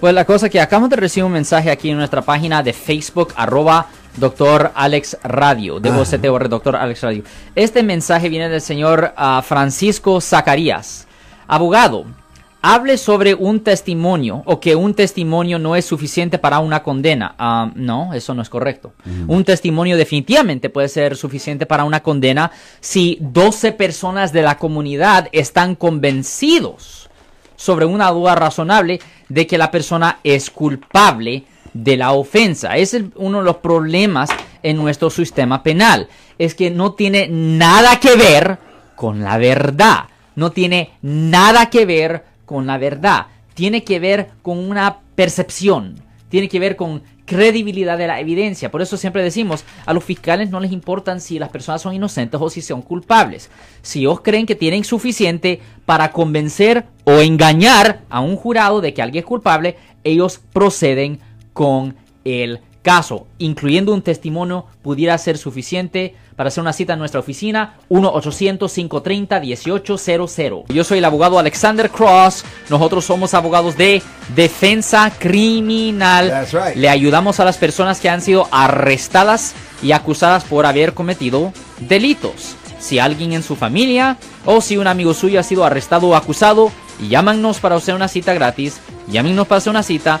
Pues la cosa que acabamos de recibir un mensaje aquí en nuestra página de Facebook, arroba Doctor Alex Radio, de VOCTOR, Doctor Alex Radio. Este mensaje viene del señor ah, Francisco Zacarías. Abogado, hable sobre un testimonio o que un testimonio no es suficiente para una condena. Ah, no, eso no es correcto. Un testimonio definitivamente puede ser suficiente para una condena si 12 personas de la comunidad están convencidos sobre una duda razonable de que la persona es culpable de la ofensa. Es uno de los problemas en nuestro sistema penal. Es que no tiene nada que ver con la verdad. No tiene nada que ver con la verdad. Tiene que ver con una percepción. Tiene que ver con credibilidad de la evidencia. Por eso siempre decimos, a los fiscales no les importan si las personas son inocentes o si son culpables. Si ellos creen que tienen suficiente para convencer o engañar a un jurado de que alguien es culpable, ellos proceden con el caso, incluyendo un testimonio, pudiera ser suficiente para hacer una cita en nuestra oficina 1-800-530-1800. Yo soy el abogado Alexander Cross. Nosotros somos abogados de defensa criminal. That's right. Le ayudamos a las personas que han sido arrestadas y acusadas por haber cometido delitos. Si alguien en su familia o si un amigo suyo ha sido arrestado o acusado, llámanos para hacer una cita gratis. Llámenos para hacer una cita.